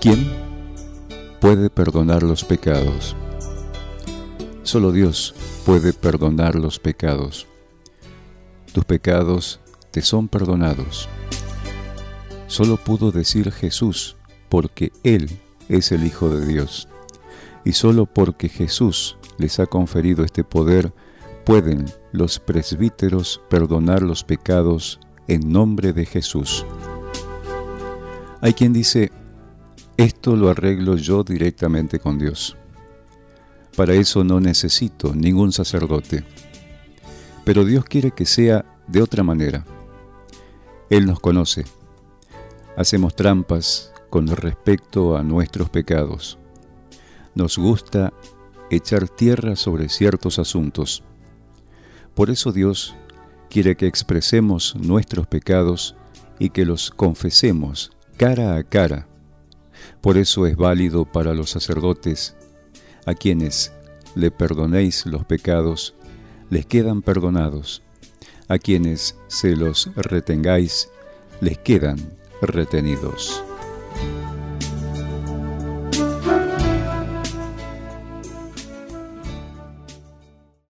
¿Quién puede perdonar los pecados? Solo Dios puede perdonar los pecados. Tus pecados te son perdonados. Solo pudo decir Jesús porque Él es el Hijo de Dios. Y solo porque Jesús les ha conferido este poder, pueden los presbíteros perdonar los pecados en nombre de Jesús. Hay quien dice, esto lo arreglo yo directamente con Dios. Para eso no necesito ningún sacerdote. Pero Dios quiere que sea de otra manera. Él nos conoce. Hacemos trampas con respecto a nuestros pecados. Nos gusta echar tierra sobre ciertos asuntos. Por eso Dios quiere que expresemos nuestros pecados y que los confesemos cara a cara por eso es válido para los sacerdotes, a quienes le perdonéis los pecados, les quedan perdonados. A quienes se los retengáis, les quedan retenidos.